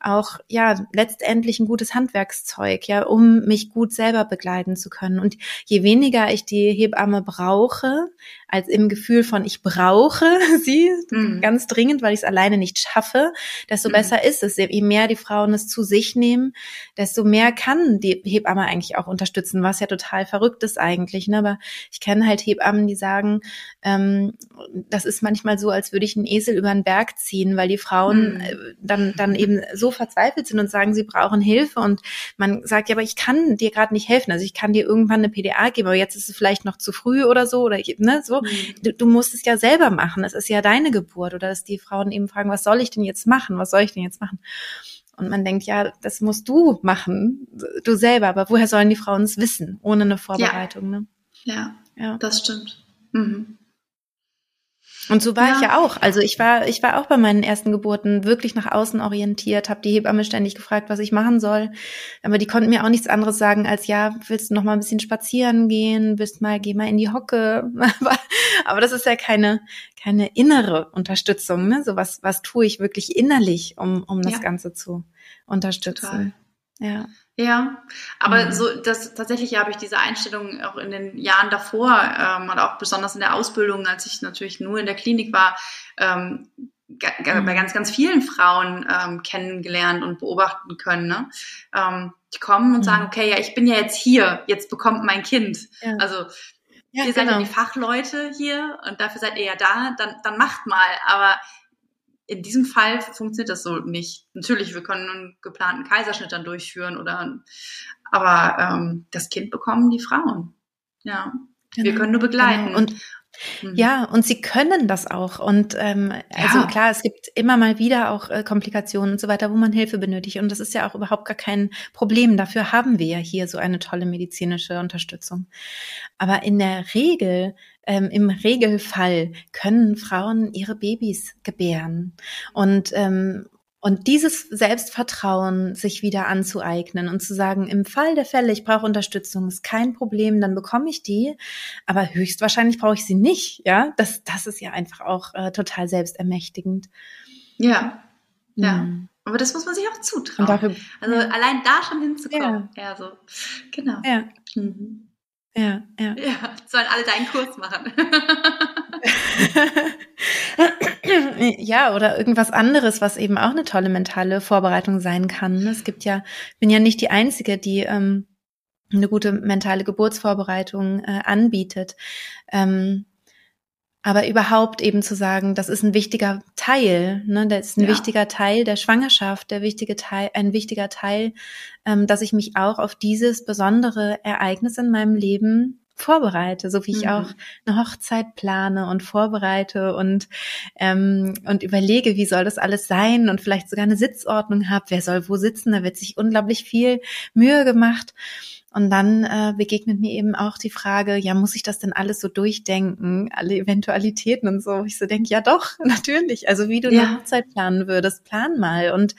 auch ja letztendlich ein gutes Handwerkszeug, ja, um mich gut selber begleiten zu können. Und je weniger ich die Hebamme brauche, als im Gefühl von ich brauche sie mhm. ganz dringend, weil ich es alleine nicht schaffe, desto mhm. besser ist es. Je mehr die Frauen es zu sich nehmen, desto mehr kann die Hebamme eigentlich auch unterstützen, was ja total verrückt ist eigentlich. Ne? Aber ich kenne halt Hebammen, die sagen, ähm, das ist manchmal so, als würde ich einen Esel über den Berg ziehen, weil die Frauen mhm. Äh, dann, dann eben so verzweifelt sind und sagen, sie brauchen Hilfe. Und man sagt, ja, aber ich kann dir gerade nicht helfen. Also ich kann dir irgendwann eine PDA geben, aber jetzt ist es vielleicht noch zu früh oder so oder ne, so. Mhm. Du, du musst es ja selber machen. Es ist ja deine Geburt oder dass die Frauen eben fragen, was soll ich denn jetzt machen? Was soll ich denn jetzt machen? Und man denkt, ja, das musst du machen, du selber. Aber woher sollen die Frauen es wissen, ohne eine Vorbereitung? Ja, ne? ja, ja. das stimmt. Mhm. Und so war ja. ich ja auch. Also ich war, ich war auch bei meinen ersten Geburten wirklich nach außen orientiert, habe die Hebamme ständig gefragt, was ich machen soll. Aber die konnten mir auch nichts anderes sagen als ja, willst du noch mal ein bisschen spazieren gehen, willst mal, geh mal in die Hocke. Aber das ist ja keine, keine innere Unterstützung, ne? So was, was tue ich wirklich innerlich, um, um das ja. Ganze zu unterstützen. Total. Ja. Ja, aber mhm. so das tatsächlich habe ich diese Einstellung auch in den Jahren davor ähm, und auch besonders in der Ausbildung, als ich natürlich nur in der Klinik war, ähm, mhm. bei ganz, ganz vielen Frauen ähm, kennengelernt und beobachten können. Ne? Ähm, die kommen und mhm. sagen, okay, ja, ich bin ja jetzt hier, jetzt bekommt mein Kind. Ja. Also ja, ihr seid ja genau. die Fachleute hier und dafür seid ihr ja da, dann, dann macht mal. Aber in diesem Fall funktioniert das so nicht. Natürlich, wir können einen geplanten Kaiserschnitt dann durchführen oder, aber ähm, das Kind bekommen die Frauen. Ja, genau, wir können nur begleiten. Genau. Und Mhm. Ja, und sie können das auch. Und ähm, also ja. klar, es gibt immer mal wieder auch äh, Komplikationen und so weiter, wo man Hilfe benötigt. Und das ist ja auch überhaupt gar kein Problem. Dafür haben wir ja hier so eine tolle medizinische Unterstützung. Aber in der Regel, ähm, im Regelfall können Frauen ihre Babys gebären. Und ähm, und dieses Selbstvertrauen sich wieder anzueignen und zu sagen, im Fall der Fälle, ich brauche Unterstützung, ist kein Problem, dann bekomme ich die, aber höchstwahrscheinlich brauche ich sie nicht, ja, das, das ist ja einfach auch äh, total selbstermächtigend. Ja, ja. Mhm. Aber das muss man sich auch zutrauen. Dafür, also ja. allein da schon hinzukommen. Ja, ja so. Genau. Ja. Mhm. Ja, ja. Ja, sollen alle deinen Kurs machen. ja, oder irgendwas anderes, was eben auch eine tolle mentale Vorbereitung sein kann. Es gibt ja, bin ja nicht die Einzige, die ähm, eine gute mentale Geburtsvorbereitung äh, anbietet. Ähm, aber überhaupt eben zu sagen, das ist ein wichtiger Teil, ne, das ist ein ja. wichtiger Teil der Schwangerschaft, der wichtige Teil, ein wichtiger Teil, ähm, dass ich mich auch auf dieses besondere Ereignis in meinem Leben vorbereite, so wie ich mhm. auch eine Hochzeit plane und vorbereite und ähm, und überlege, wie soll das alles sein und vielleicht sogar eine Sitzordnung habe, wer soll wo sitzen, da wird sich unglaublich viel Mühe gemacht und dann äh, begegnet mir eben auch die Frage, ja, muss ich das denn alles so durchdenken, alle Eventualitäten und so? Ich so denke, ja doch, natürlich. Also wie du ja. eine Hochzeit planen würdest, plan mal und,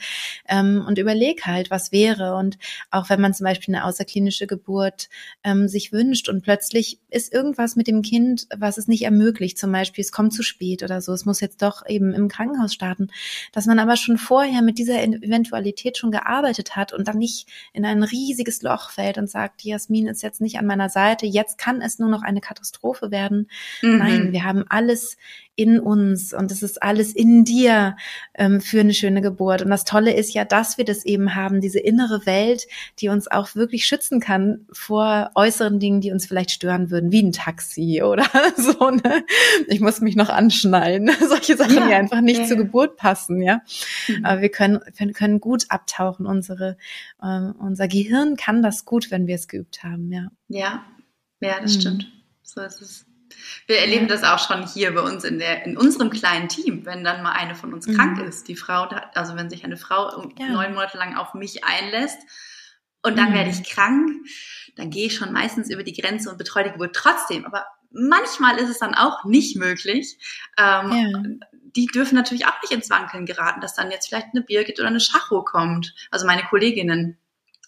ähm, und überleg halt, was wäre. Und auch wenn man zum Beispiel eine außerklinische Geburt ähm, sich wünscht und plötzlich ist irgendwas mit dem Kind, was es nicht ermöglicht, zum Beispiel es kommt zu spät oder so, es muss jetzt doch eben im Krankenhaus starten, dass man aber schon vorher mit dieser Eventualität schon gearbeitet hat und dann nicht in ein riesiges Loch fällt und sagt, sagt, Jasmin ist jetzt nicht an meiner Seite, jetzt kann es nur noch eine Katastrophe werden. Mhm. Nein, wir haben alles in uns und es ist alles in dir ähm, für eine schöne Geburt. Und das Tolle ist ja, dass wir das eben haben, diese innere Welt, die uns auch wirklich schützen kann vor äußeren Dingen, die uns vielleicht stören würden, wie ein Taxi oder so. Ne? Ich muss mich noch anschnallen. Solche Sachen, ja, die einfach nicht ja. zur Geburt passen, ja. Mhm. Aber wir können, wir können gut abtauchen. Unsere, äh, unser Gehirn kann das gut, wenn wir es geübt haben, ja. Ja, ja, das mhm. stimmt. So ist es. Wir erleben das auch schon hier bei uns in, der, in unserem kleinen Team, wenn dann mal eine von uns mhm. krank ist. Die Frau, also wenn sich eine Frau ja. neun Monate lang auf mich einlässt und dann mhm. werde ich krank, dann gehe ich schon meistens über die Grenze und betreue die Geburt trotzdem. Aber manchmal ist es dann auch nicht möglich. Ähm, ja. Die dürfen natürlich auch nicht ins Wankeln geraten, dass dann jetzt vielleicht eine Birgit oder eine Schacho kommt. Also meine Kolleginnen.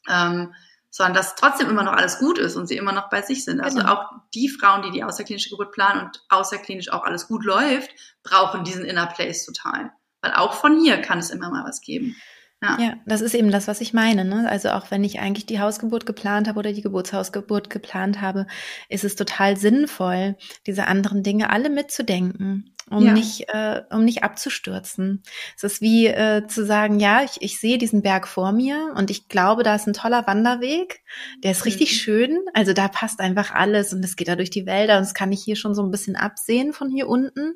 Ähm, sondern dass trotzdem immer noch alles gut ist und sie immer noch bei sich sind. Also genau. auch die Frauen, die die außerklinische Geburt planen und außerklinisch auch alles gut läuft, brauchen diesen Inner Place total. Weil auch von hier kann es immer mal was geben. Ja. ja, das ist eben das, was ich meine. Ne? Also auch wenn ich eigentlich die Hausgeburt geplant habe oder die Geburtshausgeburt geplant habe, ist es total sinnvoll, diese anderen Dinge alle mitzudenken, um ja. nicht, äh, um nicht abzustürzen. Es ist wie äh, zu sagen, ja, ich, ich sehe diesen Berg vor mir und ich glaube, da ist ein toller Wanderweg, der ist richtig mhm. schön. Also da passt einfach alles und es geht da durch die Wälder und das kann ich hier schon so ein bisschen absehen von hier unten.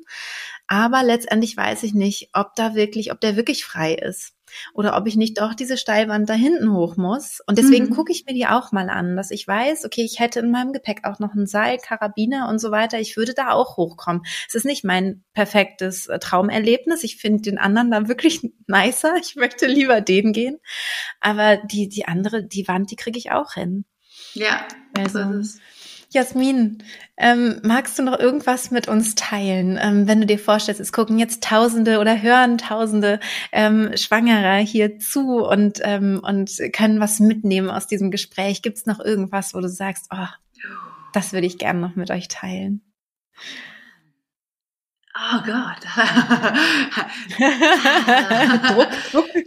Aber letztendlich weiß ich nicht, ob da wirklich, ob der wirklich frei ist oder ob ich nicht doch diese Steilwand da hinten hoch muss. Und deswegen mhm. gucke ich mir die auch mal an, dass ich weiß, okay, ich hätte in meinem Gepäck auch noch ein Seil, Karabiner und so weiter. Ich würde da auch hochkommen. Es ist nicht mein perfektes äh, Traumerlebnis. Ich finde den anderen da wirklich nicer. Ich möchte lieber den gehen. Aber die, die andere, die Wand, die kriege ich auch hin. Ja, also. So Jasmin, ähm, magst du noch irgendwas mit uns teilen, ähm, wenn du dir vorstellst, es gucken jetzt Tausende oder hören Tausende ähm, Schwangerer hier zu und ähm, und können was mitnehmen aus diesem Gespräch? Gibt es noch irgendwas, wo du sagst, oh, das würde ich gerne noch mit euch teilen? Oh Gott.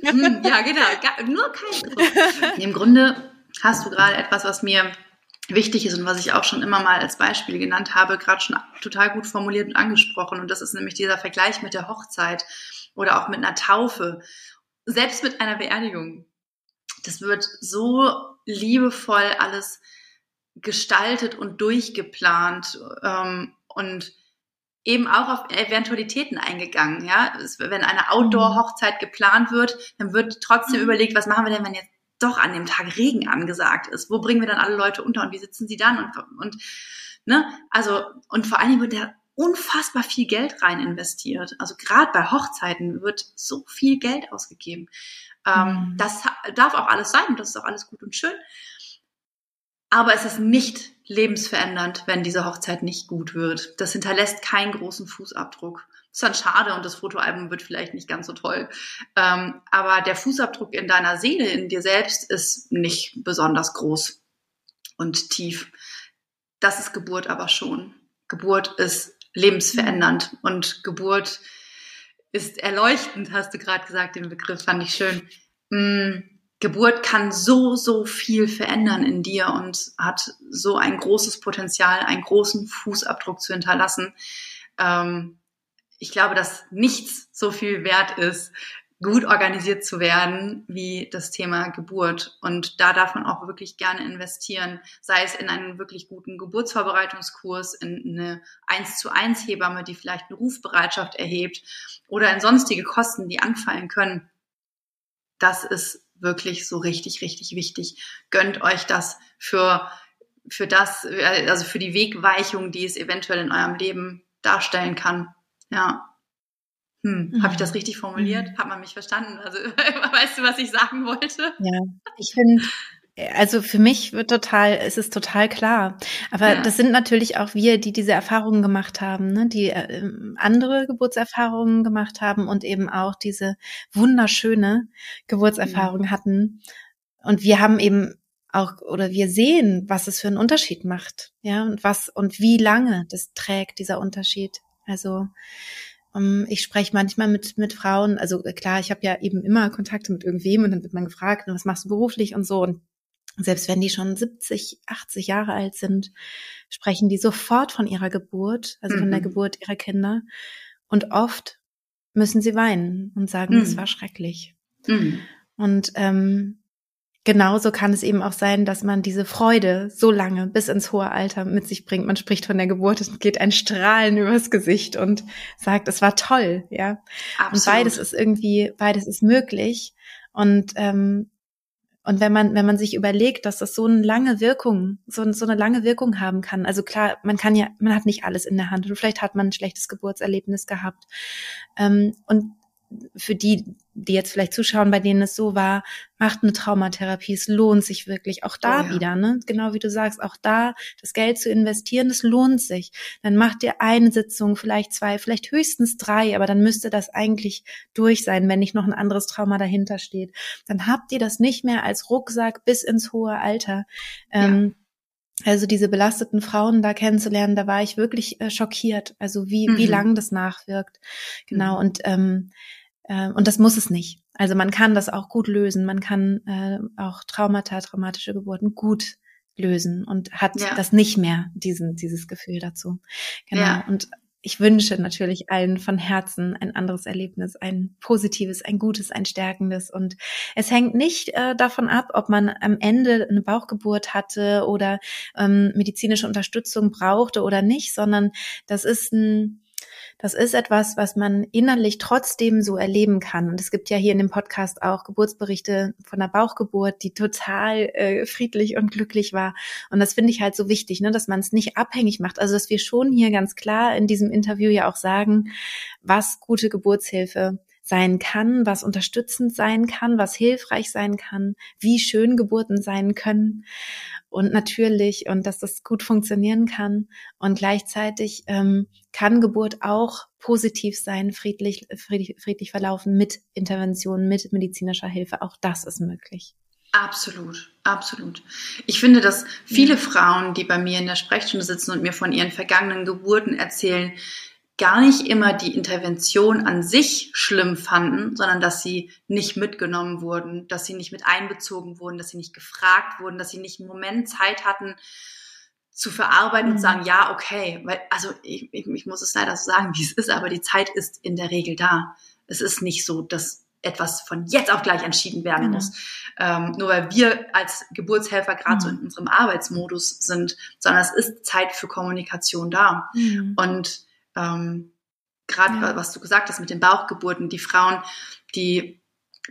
Hm, ja, genau. Nur kein Druck. Im Grunde hast du gerade etwas, was mir wichtig ist und was ich auch schon immer mal als Beispiel genannt habe, gerade schon total gut formuliert und angesprochen. Und das ist nämlich dieser Vergleich mit der Hochzeit oder auch mit einer Taufe, selbst mit einer Beerdigung. Das wird so liebevoll alles gestaltet und durchgeplant ähm, und eben auch auf Eventualitäten eingegangen. Ja, wenn eine Outdoor-Hochzeit geplant wird, dann wird trotzdem mhm. überlegt, was machen wir denn, wenn jetzt doch an dem Tag Regen angesagt ist. Wo bringen wir dann alle Leute unter und wie sitzen sie dann? Und, und ne, also, und vor allen Dingen wird da unfassbar viel Geld rein investiert. Also gerade bei Hochzeiten wird so viel Geld ausgegeben. Ähm, mhm. Das darf auch alles sein und das ist auch alles gut und schön. Aber es ist nicht lebensverändernd, wenn diese Hochzeit nicht gut wird. Das hinterlässt keinen großen Fußabdruck. Ist dann schade und das Fotoalbum wird vielleicht nicht ganz so toll. Ähm, aber der Fußabdruck in deiner Seele, in dir selbst, ist nicht besonders groß und tief. Das ist Geburt aber schon. Geburt ist lebensverändernd und Geburt ist erleuchtend, hast du gerade gesagt, den Begriff fand ich schön. Mm, Geburt kann so, so viel verändern in dir und hat so ein großes Potenzial, einen großen Fußabdruck zu hinterlassen. Ähm, ich glaube, dass nichts so viel wert ist, gut organisiert zu werden wie das Thema Geburt. Und da darf man auch wirklich gerne investieren, sei es in einen wirklich guten Geburtsvorbereitungskurs, in eine 1 zu 1 Hebamme, die vielleicht eine Rufbereitschaft erhebt oder in sonstige Kosten, die anfallen können. Das ist wirklich so richtig, richtig wichtig. Gönnt euch das für, für das, also für die Wegweichung, die es eventuell in eurem Leben darstellen kann. Ja. Hm, mhm. Habe ich das richtig formuliert? Mhm. Hat man mich verstanden? Also weißt du, was ich sagen wollte? Ja, ich finde, also für mich wird total, es ist total klar. Aber ja. das sind natürlich auch wir, die diese Erfahrungen gemacht haben, ne? die äh, andere Geburtserfahrungen gemacht haben und eben auch diese wunderschöne Geburtserfahrung ja. hatten. Und wir haben eben auch oder wir sehen, was es für einen Unterschied macht, ja, und was und wie lange das trägt dieser Unterschied. Also ähm, ich spreche manchmal mit mit Frauen, also äh, klar, ich habe ja eben immer Kontakte mit irgendwem und dann wird man gefragt, was machst du beruflich und so und selbst wenn die schon 70, 80 Jahre alt sind, sprechen die sofort von ihrer Geburt, also mhm. von der mhm. Geburt ihrer Kinder und oft müssen sie weinen und sagen, es mhm. war schrecklich. Mhm. Und ähm, genauso kann es eben auch sein, dass man diese Freude so lange bis ins hohe Alter mit sich bringt. Man spricht von der Geburt, es geht ein Strahlen übers Gesicht und sagt, es war toll, ja. Absolut. Und beides ist irgendwie, beides ist möglich. Und ähm, und wenn man, wenn man sich überlegt, dass das so eine lange Wirkung, so, so eine lange Wirkung haben kann, also klar, man kann ja, man hat nicht alles in der Hand und vielleicht hat man ein schlechtes Geburtserlebnis gehabt. Ähm, und für die, die jetzt vielleicht zuschauen, bei denen es so war, macht eine Traumatherapie. Es lohnt sich wirklich. Auch da oh ja. wieder, ne? Genau wie du sagst, auch da das Geld zu investieren, das lohnt sich. Dann macht ihr eine Sitzung, vielleicht zwei, vielleicht höchstens drei, aber dann müsste das eigentlich durch sein, wenn nicht noch ein anderes Trauma dahinter steht. Dann habt ihr das nicht mehr als Rucksack bis ins hohe Alter. Ähm, also diese belasteten Frauen da kennenzulernen, da war ich wirklich äh, schockiert. Also wie, mhm. wie lang das nachwirkt. Genau. Mhm. Und ähm, äh, und das muss es nicht. Also man kann das auch gut lösen. Man kann äh, auch Traumata, traumatische Geburten gut lösen und hat ja. das nicht mehr, diesen, dieses Gefühl dazu. Genau. Ja. Und ich wünsche natürlich allen von Herzen ein anderes Erlebnis, ein positives, ein gutes, ein stärkendes. Und es hängt nicht äh, davon ab, ob man am Ende eine Bauchgeburt hatte oder ähm, medizinische Unterstützung brauchte oder nicht, sondern das ist ein das ist etwas, was man innerlich trotzdem so erleben kann. Und es gibt ja hier in dem Podcast auch Geburtsberichte von der Bauchgeburt, die total äh, friedlich und glücklich war. Und das finde ich halt so wichtig, ne, dass man es nicht abhängig macht. Also dass wir schon hier ganz klar in diesem Interview ja auch sagen, was gute Geburtshilfe sein kann, was unterstützend sein kann, was hilfreich sein kann, wie schön Geburten sein können und natürlich und dass das gut funktionieren kann und gleichzeitig ähm, kann Geburt auch positiv sein, friedlich, friedlich, friedlich verlaufen mit Intervention, mit medizinischer Hilfe. Auch das ist möglich. Absolut, absolut. Ich finde, dass viele. Frauen, die bei mir in der Sprechstunde sitzen und mir von ihren vergangenen Geburten erzählen, gar nicht immer die Intervention an sich schlimm fanden, sondern dass sie nicht mitgenommen wurden, dass sie nicht mit einbezogen wurden, dass sie nicht gefragt wurden, dass sie nicht einen Moment Zeit hatten zu verarbeiten mhm. und sagen, ja, okay, weil, also ich, ich, ich muss es leider so sagen, wie es ist, aber die Zeit ist in der Regel da. Es ist nicht so, dass etwas von jetzt auf gleich entschieden werden genau. muss. Ähm, nur weil wir als Geburtshelfer gerade mhm. so in unserem Arbeitsmodus sind, sondern es ist Zeit für Kommunikation da. Mhm. Und ähm, gerade ja. was du gesagt hast mit den Bauchgeburten, die Frauen, die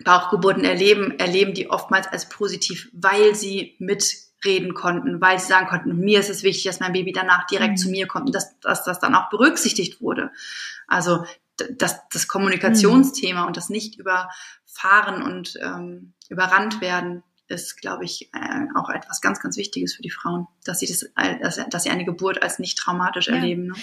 Bauchgeburten erleben, erleben die oftmals als positiv, weil sie mitreden konnten, weil sie sagen konnten, mir ist es wichtig, dass mein Baby danach direkt mhm. zu mir kommt und dass, dass das dann auch berücksichtigt wurde. Also das, das Kommunikationsthema mhm. und das nicht überfahren und ähm, überrannt werden ist, glaube ich, äh, auch etwas ganz, ganz Wichtiges für die Frauen, dass sie das, dass, dass sie eine Geburt als nicht traumatisch ja. erleben. Ne?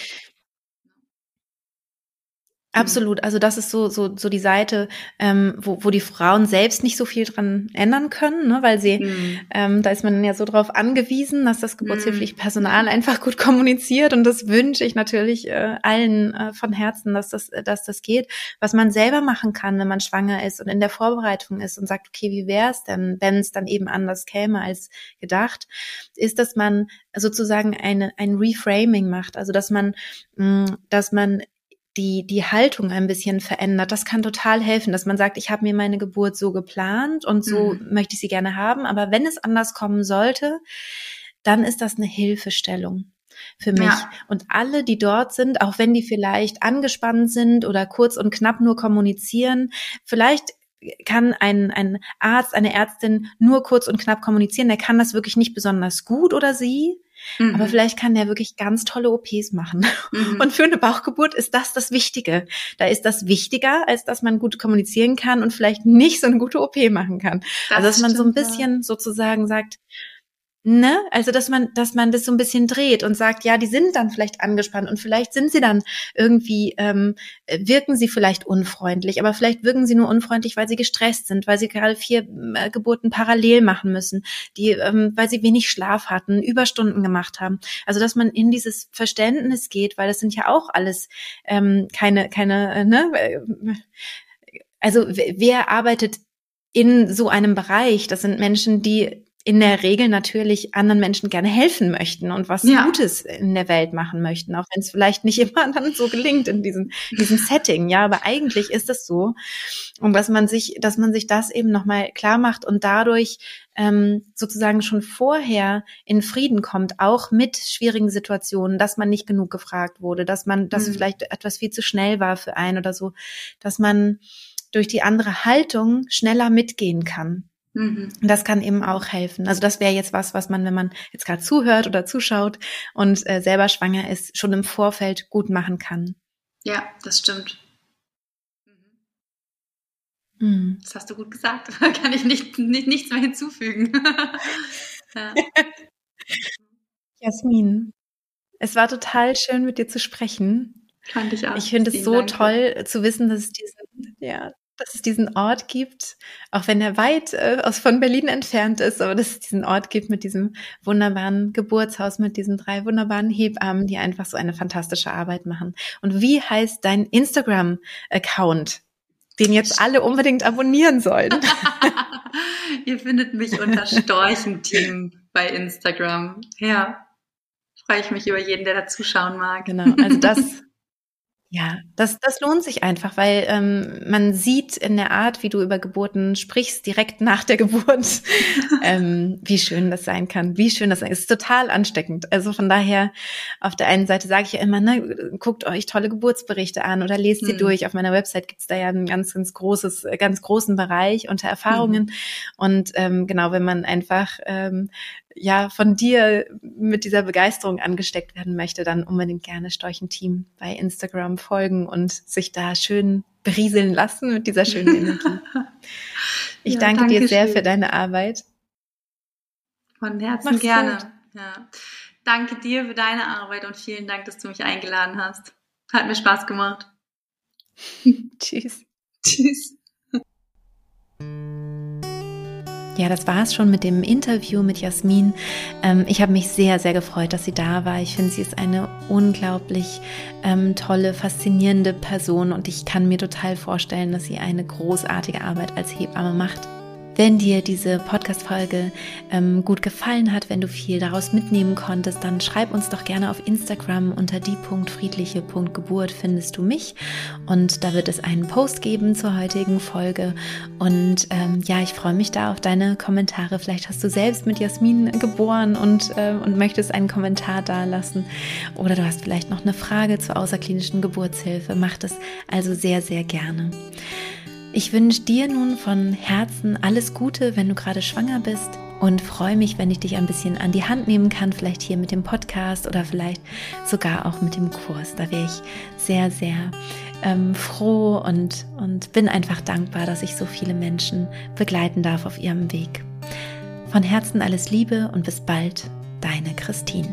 Mhm. Absolut. Also das ist so so so die Seite, ähm, wo, wo die Frauen selbst nicht so viel dran ändern können, ne? weil sie mhm. ähm, da ist man ja so drauf angewiesen, dass das geburtshilfliche mhm. Personal einfach gut kommuniziert und das wünsche ich natürlich äh, allen äh, von Herzen, dass das dass das geht. Was man selber machen kann, wenn man schwanger ist und in der Vorbereitung ist und sagt, okay, wie wäre es denn, wenn es dann eben anders käme als gedacht, ist, dass man sozusagen eine ein Reframing macht, also dass man mh, mm, dass man die, die Haltung ein bisschen verändert. Das kann total helfen, dass man sagt, ich habe mir meine Geburt so geplant und so mhm. möchte ich sie gerne haben. Aber wenn es anders kommen sollte, dann ist das eine Hilfestellung für mich. Ja. Und alle, die dort sind, auch wenn die vielleicht angespannt sind oder kurz und knapp nur kommunizieren, vielleicht kann ein, ein Arzt, eine Ärztin nur kurz und knapp kommunizieren, der kann das wirklich nicht besonders gut oder sie, Mhm. Aber vielleicht kann der wirklich ganz tolle OPs machen. Mhm. Und für eine Bauchgeburt ist das das Wichtige. Da ist das wichtiger, als dass man gut kommunizieren kann und vielleicht nicht so eine gute OP machen kann. Das also dass man so ein bisschen ja. sozusagen sagt, Ne? Also, dass man, dass man das so ein bisschen dreht und sagt, ja, die sind dann vielleicht angespannt und vielleicht sind sie dann irgendwie, ähm, wirken sie vielleicht unfreundlich, aber vielleicht wirken sie nur unfreundlich, weil sie gestresst sind, weil sie gerade vier äh, Geburten parallel machen müssen, die, ähm, weil sie wenig Schlaf hatten, Überstunden gemacht haben. Also, dass man in dieses Verständnis geht, weil das sind ja auch alles ähm, keine, keine, äh, ne? Also, wer arbeitet in so einem Bereich? Das sind Menschen, die in der Regel natürlich anderen Menschen gerne helfen möchten und was ja. Gutes in der Welt machen möchten, auch wenn es vielleicht nicht immer dann so gelingt in diesem, diesem Setting. Ja, aber eigentlich ist es so. Und dass man sich, dass man sich das eben nochmal klar macht und dadurch ähm, sozusagen schon vorher in Frieden kommt, auch mit schwierigen Situationen, dass man nicht genug gefragt wurde, dass man, dass mhm. vielleicht etwas viel zu schnell war für einen oder so, dass man durch die andere Haltung schneller mitgehen kann. Mhm. Das kann eben auch helfen. Also das wäre jetzt was, was man, wenn man jetzt gerade zuhört oder zuschaut und äh, selber schwanger ist, schon im Vorfeld gut machen kann. Ja, das stimmt. Mhm. Das hast du gut gesagt. Da kann ich nicht, nicht, nichts mehr hinzufügen. ja. Jasmin, es war total schön, mit dir zu sprechen. Fand ich auch. Ich finde es so Dank. toll zu wissen, dass es diesen, ja, dass es diesen Ort gibt, auch wenn er weit äh, aus von Berlin entfernt ist, aber dass es diesen Ort gibt mit diesem wunderbaren Geburtshaus, mit diesen drei wunderbaren Hebammen, die einfach so eine fantastische Arbeit machen. Und wie heißt dein Instagram-Account, den jetzt alle unbedingt abonnieren sollen? Ihr findet mich unter Storchenteam bei Instagram. Ja, freue ich mich über jeden, der da zuschauen mag. Genau, also das Ja, das, das lohnt sich einfach, weil ähm, man sieht in der Art, wie du über Geburten sprichst, direkt nach der Geburt, ähm, wie schön das sein kann, wie schön das sein. Es ist total ansteckend. Also von daher, auf der einen Seite sage ich ja immer, ne, guckt euch tolle Geburtsberichte an oder lest sie mhm. durch. Auf meiner Website gibt's da ja ein ganz, ganz großes, ganz großen Bereich unter Erfahrungen. Mhm. Und ähm, genau, wenn man einfach ähm, ja von dir mit dieser Begeisterung angesteckt werden möchte, dann unbedingt gerne Storchenteam bei Instagram folgen und sich da schön berieseln lassen mit dieser schönen Energie. Ich ja, danke, danke, dir sehr schön. für deine Arbeit. Von Herzen Mach's gerne. Ja. Danke dir für deine Arbeit und vielen Dank, dass du mich eingeladen hast. Hat mir Spaß gemacht. Tschüss. Tschüss. Ja, das war es schon mit dem Interview mit Jasmin. Ähm, ich habe mich sehr, sehr gefreut, dass sie da war. Ich finde, sie ist eine unglaublich ähm, tolle, faszinierende Person und ich kann mir total vorstellen, dass sie eine großartige Arbeit als Hebamme macht. Wenn dir diese Podcast-Folge ähm, gut gefallen hat, wenn du viel daraus mitnehmen konntest, dann schreib uns doch gerne auf Instagram unter die.friedliche.geburt findest du mich. Und da wird es einen Post geben zur heutigen Folge. Und ähm, ja, ich freue mich da auf deine Kommentare. Vielleicht hast du selbst mit Jasmin geboren und, äh, und möchtest einen Kommentar da lassen. Oder du hast vielleicht noch eine Frage zur außerklinischen Geburtshilfe. Mach das also sehr, sehr gerne. Ich wünsche dir nun von Herzen alles Gute, wenn du gerade schwanger bist und freue mich, wenn ich dich ein bisschen an die Hand nehmen kann, vielleicht hier mit dem Podcast oder vielleicht sogar auch mit dem Kurs. Da wäre ich sehr, sehr ähm, froh und, und bin einfach dankbar, dass ich so viele Menschen begleiten darf auf ihrem Weg. Von Herzen alles Liebe und bis bald, deine Christine.